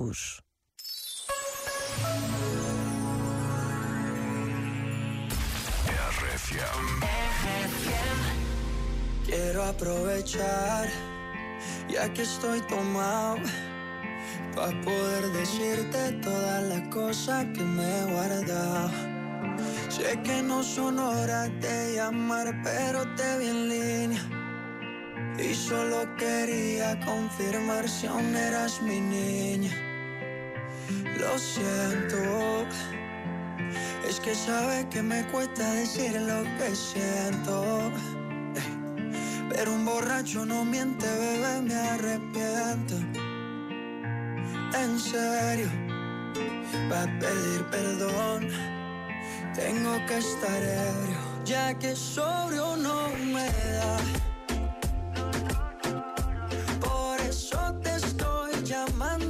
Marrocos. Quiero aprovechar, ya que estoy tomado, para poder decirte todas las cosas que me he guardado. Sé que no son horas de llamar, pero te vi en línea. Y solo quería confirmar si aún eras mi niña. Lo siento. Es que sabe que me cuesta decir lo que siento. Pero un borracho no miente, bebé, me arrepiento. En serio, va a pedir perdón. Tengo que estar ebrio, ya que sobrio no me da. Por eso te estoy llamando.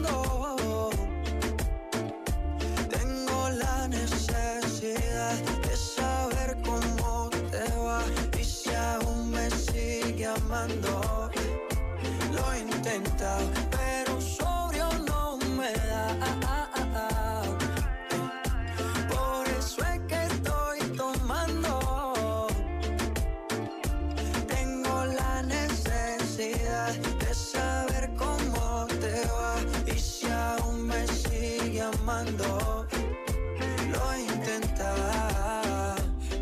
Lo he intentado, pero sobrio no me da. Por eso es que estoy tomando. Tengo la necesidad de saber cómo te va y si aún me sigue amando. Lo he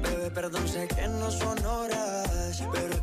bebé, perdón, sé que no son horas, pero es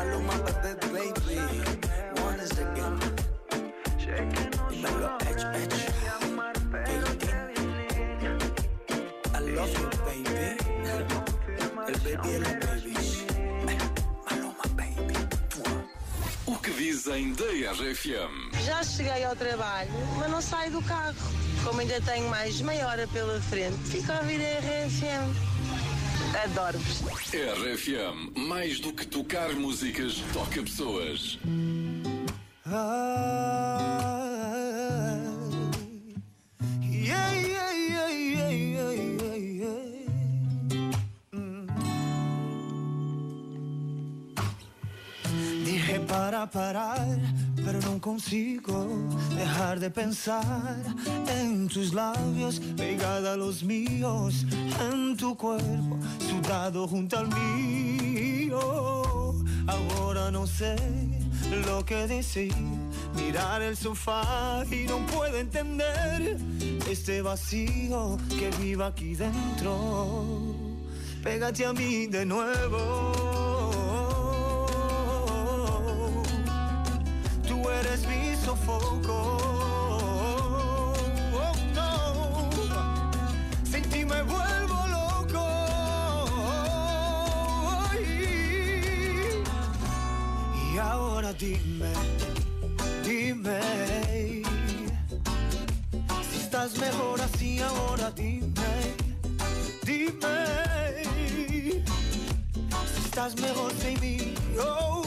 Baby, baby. One is again. Dímelo, Edge, Edge. I love you, baby. El baby y la baby. Maluma, baby. O que dizem da RFM? Já cheguei ao trabalho, mas não saio do carro. Como ainda tenho mais meia hora pela frente, fico a ouvir a RFM. Adoro-vos. RFM, mais do que tocar músicas, toca pessoas. Yeah, parar, pero no consigo dejar de pensar en tus labios, pegada a los míos, en tu cuerpo, sudado junto al mío. Ahora no sé lo que decir, mirar el sofá y no puedo entender este vacío que vive aquí dentro. Pégate a mí de nuevo. Sofoco. Oh, no. Sin me vuelvo loco. Y, ahora dime, dime. Si estás mejor así ahora dime, dime. Si estás mejor sin mí, oh,